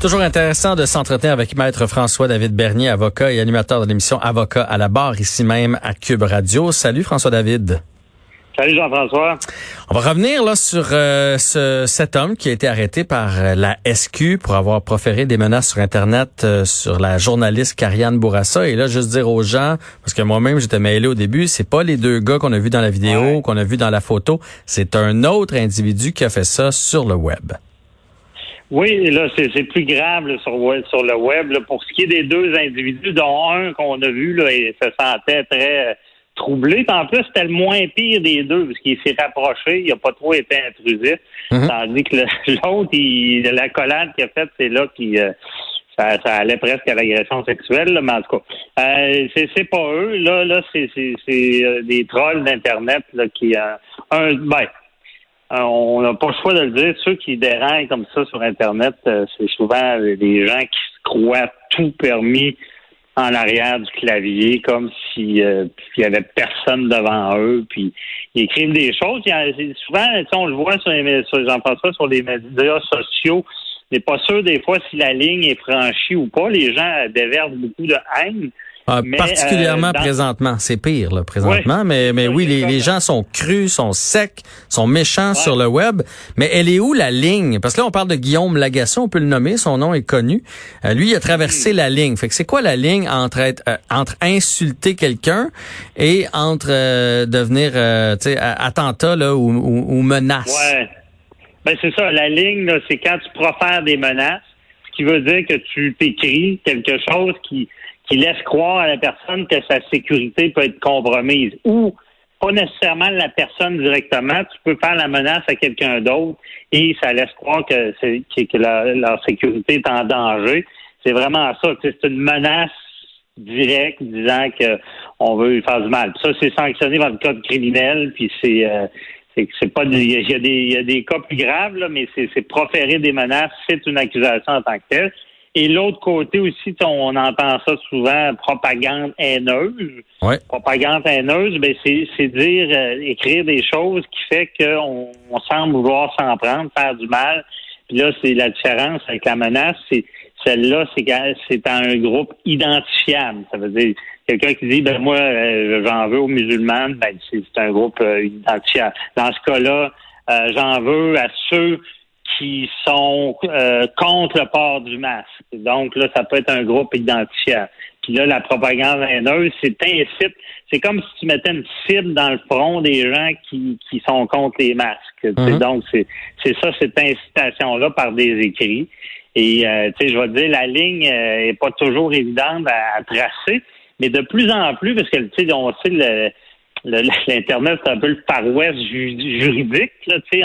Toujours intéressant de s'entretenir avec Maître François-David Bernier, avocat et animateur de l'émission Avocat à la barre, ici même à Cube Radio. Salut François-David. Salut Jean-François. On va revenir là sur euh, ce, cet homme qui a été arrêté par euh, la SQ pour avoir proféré des menaces sur Internet euh, sur la journaliste Karianne Bourassa. Et là, juste dire aux gens, parce que moi-même j'étais mêlé au début, c'est pas les deux gars qu'on a vus dans la vidéo, qu'on a vu dans la photo, c'est un autre individu qui a fait ça sur le web. Oui, là, c'est plus grave sur, sur le web. Pour ce qui est des deux individus, dont un qu'on a vu, là, il se sentait très troublé. En plus, c'était le moins pire des deux, parce qu'il s'est rapproché, il n'a pas trop été intrusif. Mhm. Tandis que l'autre, la collade qu'il a faite, c'est là qu'il euh, ça, allait presque à l'agression sexuelle, là, mais en tout cas, euh, c'est pas eux. Là, là, c'est euh, des trolls d'Internet là, qui un ben, on n'a pas le choix de le dire. Ceux qui dérangent comme ça sur Internet, c'est souvent des gens qui se croient tout permis en arrière du clavier comme si euh, il y avait personne devant eux. Puis ils écrivent des choses. Souvent on le voit sur les pas sur les médias sociaux. N'est pas sûr des fois si la ligne est franchie ou pas. Les gens déversent beaucoup de haine ah, particulièrement euh, présentement, c'est pire là, présentement, mais mais oui, les, les, gens sont crus, sont secs, sont méchants sur le web. Mais elle est où la ligne? Parce que là, on parle de Guillaume Lagasson, on peut le nommer, son nom est connu. Euh, lui, il a traversé la ligne. Fait que c'est quoi la ligne entre être, euh, entre insulter quelqu'un et entre devenir, tu sais, attentat là ou, ou, menace? Ouais. Ben c'est ça. La ligne, c'est quand tu profères des menaces, ce qui veut dire que tu t'écris quelque chose qui qui laisse croire à la personne que sa sécurité peut être compromise ou pas nécessairement la personne directement. Tu peux faire la menace à quelqu'un d'autre et ça laisse croire que, que leur sécurité est en danger. C'est vraiment ça. C'est une menace directe disant qu'on veut lui faire du mal. ça, c'est sanctionné dans le code criminel, puis c'est euh, c'est pas il y, y a des cas plus graves là, mais c'est proférer des menaces, c'est une accusation en tant que telle. Et l'autre côté aussi, on entend ça souvent, propagande haineuse. Propagande haineuse, ben c'est dire, euh, écrire des choses qui fait qu'on on semble vouloir s'en prendre, faire du mal. Puis là, c'est la différence avec la menace, c'est celle-là, c'est c'est un groupe identifiable. Ça veut dire quelqu'un qui dit ben moi euh, j'en veux aux musulmans, ben c'est un groupe euh, identifiable. Dans ce cas-là, j'en veux à ceux qui sont euh, contre le port du masque. Donc là, ça peut être un groupe identifiable. Puis là, la propagande haineuse, c'est incite. C'est comme si tu mettais une cible dans le front des gens qui, qui sont contre les masques. Mhm. Donc, c'est, c'est ça, cette incitation-là par des écrits. Et euh, tu sais, je vais dire, la ligne euh, est pas toujours évidente à, tracer, mais de plus en plus, parce que tu sais, on sait le, l'Internet, c'est un peu le paroisse juridique. Là, tu sais,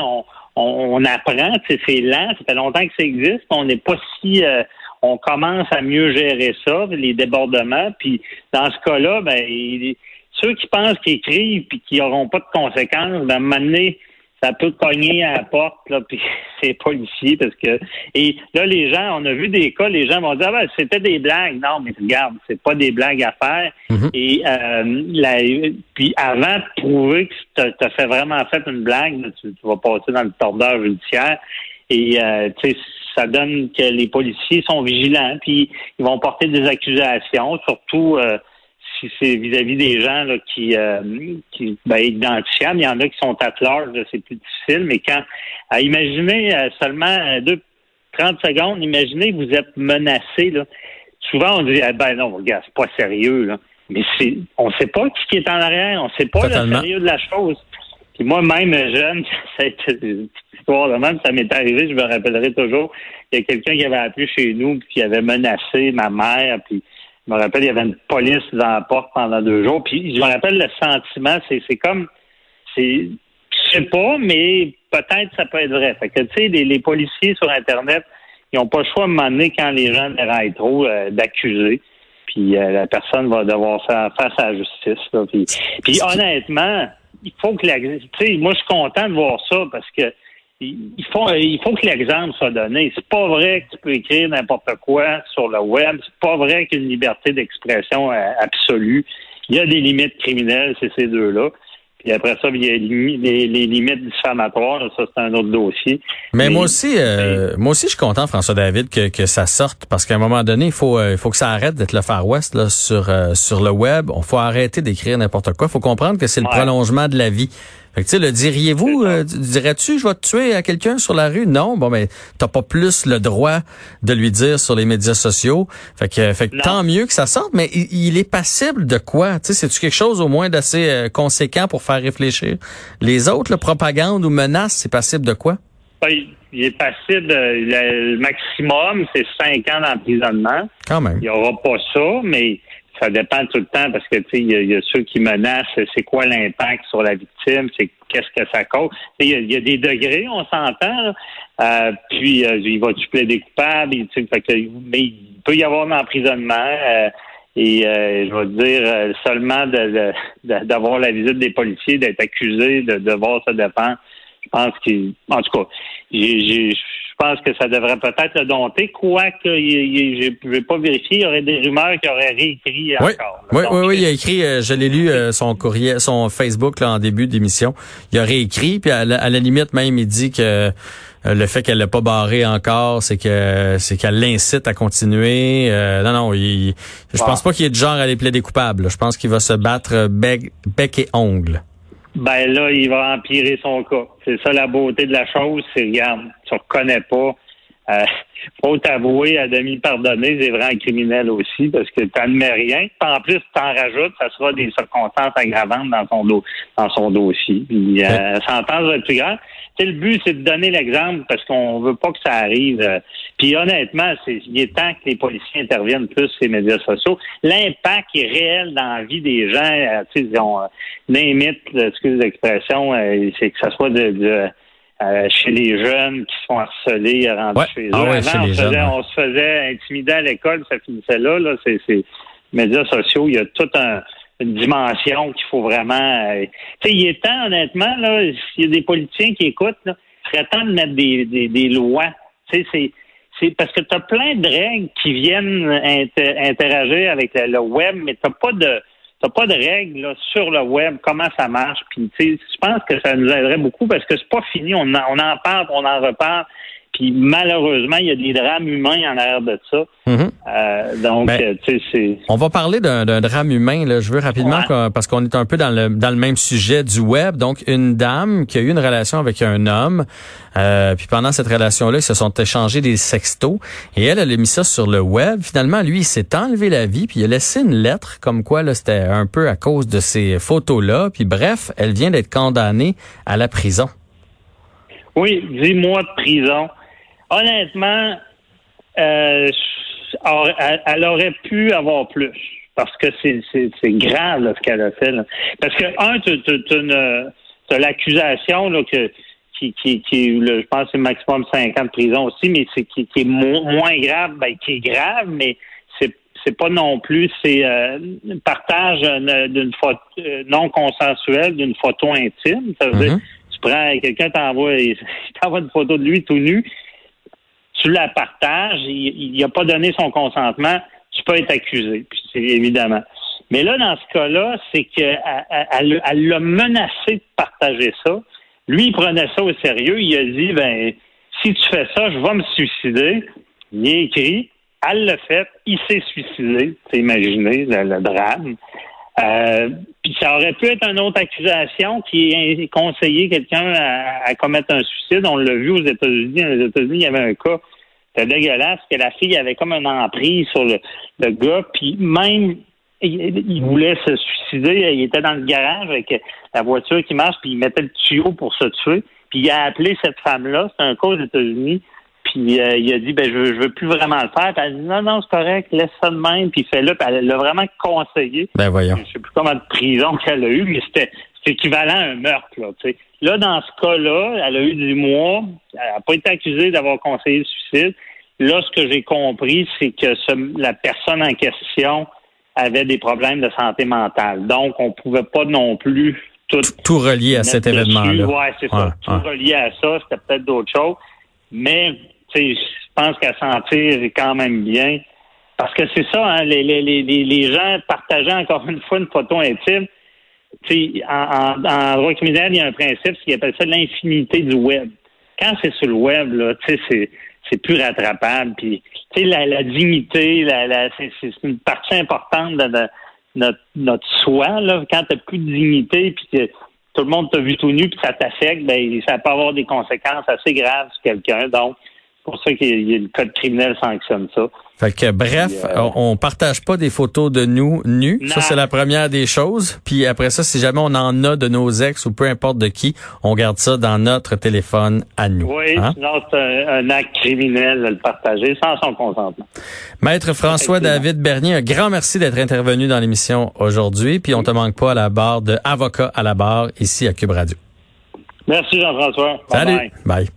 on, on, apprend, c'est lent, ça fait longtemps que ça existe, on n'est pas si euh, on commence à mieux gérer ça, les débordements, puis dans ce cas-là, ben ceux qui pensent qu'ils écrivent puis qui n'auront pas de conséquences, ben à ça peut cogner à la porte, là, puis c'est policier parce que et là les gens, on a vu des cas, les gens vont dire ah ben, c'était des blagues. Non, mais regarde, c'est pas des blagues à faire. Mm-hmm. Et euh, la, puis avant de prouver que tu as, fait vraiment fait une blague, tu, vas passer dans le tordeur judiciaire. Et euh, tu sais, ça donne que les policiers sont vigilants, puis ils vont porter des accusations, surtout euh, c'est vis-à-vis des gens là, qui, euh, qui ben, identifiables. Il y en a qui sont à large, c'est plus difficile, mais quand à imaginer euh, seulement euh, deux 30 secondes, imaginez que vous êtes menacé. Là. Souvent, on dit ah, ben non, regarde, c'est pas sérieux, là. Mais c'est on sait pas qui est en arrière, on sait pas le sérieux de la chose. Puis moi, même jeune, cette histoire de même, ça m'est arrivé, je me rappellerai toujours. Il y a quelqu'un qui avait appelé chez nous puis qui avait menacé ma mère, puis je me rappelle, il y avait une police dans la porte pendant deux jours. Puis je me rappelle le sentiment, c'est, c'est comme c'est je sais pas, mais peut-être ça peut être vrai. Fait que tu sais, les, policiers sur Internet, ils n'ont pas le choix à un moment donné quand les gens déraillent trop euh, d'accuser. Puis euh, la personne va devoir faire face à la justice. Puis, puis honnêtement, il faut que la. Tu sais, moi je suis content de voir ça parce que il faut, il faut que l'exemple soit donné. C'est pas vrai que tu peux écrire n'importe quoi sur le web. C'est pas vrai qu'il y a une liberté d'expression euh, absolue. Il y a des limites criminelles, c'est ces deux-là. Puis après ça, il y a les, limites diffamatoires. Ça, c'est un autre dossier. Mais, moi aussi, euh, moi aussi, je suis content, François David, que, que ça sorte parce qu'à un moment donné, il faut, euh, il faut que ça arrête d'être le Far West là, sur, euh, sur le web. On faut arrêter d'écrire n'importe quoi. Il faut comprendre que c'est le prolongement de la vie. Fait que, tu sais, le diriez-vous, dirais-tu, je vais te tuer à quelqu'un sur la rue? Non, bon, mais t'as pas plus le droit de lui dire sur les médias sociaux. Fait que, fait que tant mieux que ça sorte, mais il, est passible de quoi? Tu sais, c'est-tu quelque chose au moins d'assez conséquent pour faire réfléchir? Les autres, la propagande ou menace, c'est passible de quoi? Ben, il est passible, le, maximum, c'est cinq ans d'emprisonnement. Quand même. Il n'y aura pas ça, mais ça dépend tout le temps parce que tu sais, il y, a ceux qui menacent, c'est quoi l'impact sur la victime, c'est qu'est-ce que ça cause. Il y, a des degrés, on s'entend. Euh, puis euh, il va tu plaider coupable, mais il peut y avoir un emprisonnement. Euh, et euh, je vais dire euh, seulement d'avoir la visite des policiers, d'être accusé, de devoir se défendre. Je pense qu'il, en tout cas, je pense que ça devrait peut-être le dompter, quoique je ne vais pas vérifier, il y aurait des rumeurs qu'il aurait réécrit encore. oui, oui, oui, il a écrit, euh, je l'ai lu, son courrier, son Facebook là, en début d'émission. Il a réécrit, puis à la limite même, il dit que euh, le fait qu'elle l'a pas barré encore, c'est que c'est qu'elle l'incite à continuer. Euh, non, non, il, je pense pas qu'il est de genre à les plaider coupables. Je pense qu'il va se battre bec, bec et ongle. Ben là, il va empirer son cas. C'est ça la beauté de la chose. C'est regarde, tu reconnais pas. Euh, faut t'avouer à demi pardonner, c'est vraiment criminel aussi parce que tu n'admets rien. En plus, tu en rajoutes, ça sera des circonstances aggravantes dans son dans son dossier. Puis, euh, sentence va être plus grande le but, c'est de donner l'exemple parce qu'on veut pas que ça arrive. Euh, puis honnêtement, c'est, il est temps que les policiers interviennent plus sur les médias sociaux. L'impact est réel dans la vie des gens. Euh, tu sais, ils ont euh, excuse l'expression, euh, c'est que ça soit de, chez les jeunes qui sont harcelés, rendus chez eux. Ah on, se faisait, intimider à l'école, ça finissait là. là c'est, c'est médias sociaux. Il y a tout un une dimension qu'il faut vraiment. Euh, tu sais, il est temps, honnêtement, là, s'il y a des politiciens qui écoutent, là, il serait temps de mettre des, des, des lois. Tu sais, c'est. C'est parce que tu as plein de règles qui viennent interagir avec le, web, mais tu pas de t'as pas de règles sur le web, comment ça marche. Puis, je pense que ça nous aiderait beaucoup parce que c'est pas fini. On en, on en parle, on en reparle. Puis malheureusement, il y a des drames humains en arrière de ça. Mhm. euh, donc, ben, tu sais, c'est. On va parler d'un drame humain. Là. Je veux rapidement parce qu'on est un peu dans le dans le même sujet du web. Donc, une dame qui a eu une relation avec un homme. Euh, puis pendant cette relation-là, ils se sont échangés des sextos. Et elle, elle a mis ça sur le web. Finalement, lui, il s'est enlevé la vie. Puis il a laissé une lettre comme quoi là, c'était un peu à cause de ces photos-là. Puis bref, elle vient d'être condamnée à la prison. Oui, dix mois de prison honnêtement, euh, elle, aurait pu avoir plus. Parce que c'est grave ce qu'elle a fait. Parce que, un, tu as l'accusation que qui, qui, qui je pense c'est maximum 5 ans de prison aussi, mais c'est qui, est moins grave, ben, qui est grave, mais c'est c'est pas non plus c'est euh, partage d'une photo euh, non consensuelle d'une photo intime. Ça veut dire mm-hmm. tu prends quelqu'un t'envoie t'envoie une photo de lui tout nu, tu la partages, il n'a pas donné son consentement, tu peux être accusé, c'est évidemment. Mais là, dans ce cas-là, c'est qu'elle elle, l'a menacé de partager ça. Lui, il prenait ça au sérieux. Il a dit, ben, si tu fais ça, je vais me suicider. Il a écrit, elle l'a fait, il s'est suicidé. C'est imaginé le, drame. Euh, puis ça aurait pu être une autre accusation qui est conseillé quelqu'un à, à, commettre un suicide. On l'a vu aux États-Unis. Aux États-Unis, il y avait un cas c'était dégueulasse que la fille avait comme un emprise sur le, gars, puis même il, voulait se suicider, il était dans le garage avec la voiture qui marche, puis il mettait le tuyau pour se tuer, puis il a appelé cette femme-là, c'est un cas aux États-Unis, puis euh, il a dit ben je, je veux plus vraiment le faire. Puis elle a dit non non c'est correct, laisse ça de même. Puis fait-le. Puis elle l'a vraiment conseillé. Ben voyons. Je sais plus combien de prison qu'elle a eu, mais c'était équivalent à un meurtre là. Là dans ce cas-là, elle a eu du mois. Elle n'a pas été accusée d'avoir conseillé le suicide. Là ce que j'ai compris c'est que la personne en question avait des problèmes de santé mentale. Donc on pouvait pas non plus tout, tout relier à cet événement-là. Oui, c'est ça. Tout relier à ça, c'était peut-être d'autres choses. Mais je pense qu'à sentir quand même bien. Parce que c'est ça, hein, les, les, les, les gens partageant encore une fois une photo intime, en, en, droit criminel, il y a un principe qui appelle ça l'infinité du web. Quand c'est sur le web, là, c'est c'est plus rattrapable. Puis, la, la, dignité, la, la c'est une partie importante de, notre, notre soi. Là. Quand tu plus de dignité, puis que tout le monde t'a vu tout nu, puis ça t'affecte, ben ça peut avoir des conséquences assez graves sur quelqu'un. Donc, pour ça que le code criminel sanctionne ça. Fait que bref, euh, on partage pas des photos de nous nus. Ça c'est la première des choses. Puis après ça, si jamais on en a de nos ex ou peu importe de qui, on garde ça dans notre téléphone à nous. Oui, hein? sinon c'est un, acte criminel de le partager sans son consentement. Maître François David Bernier, un grand merci d'être intervenu dans l'émission aujourd'hui. Puis on te manque pas à la barre de avocat à la barre ici à Cube Radio. Merci Jean-François. Salut. bye.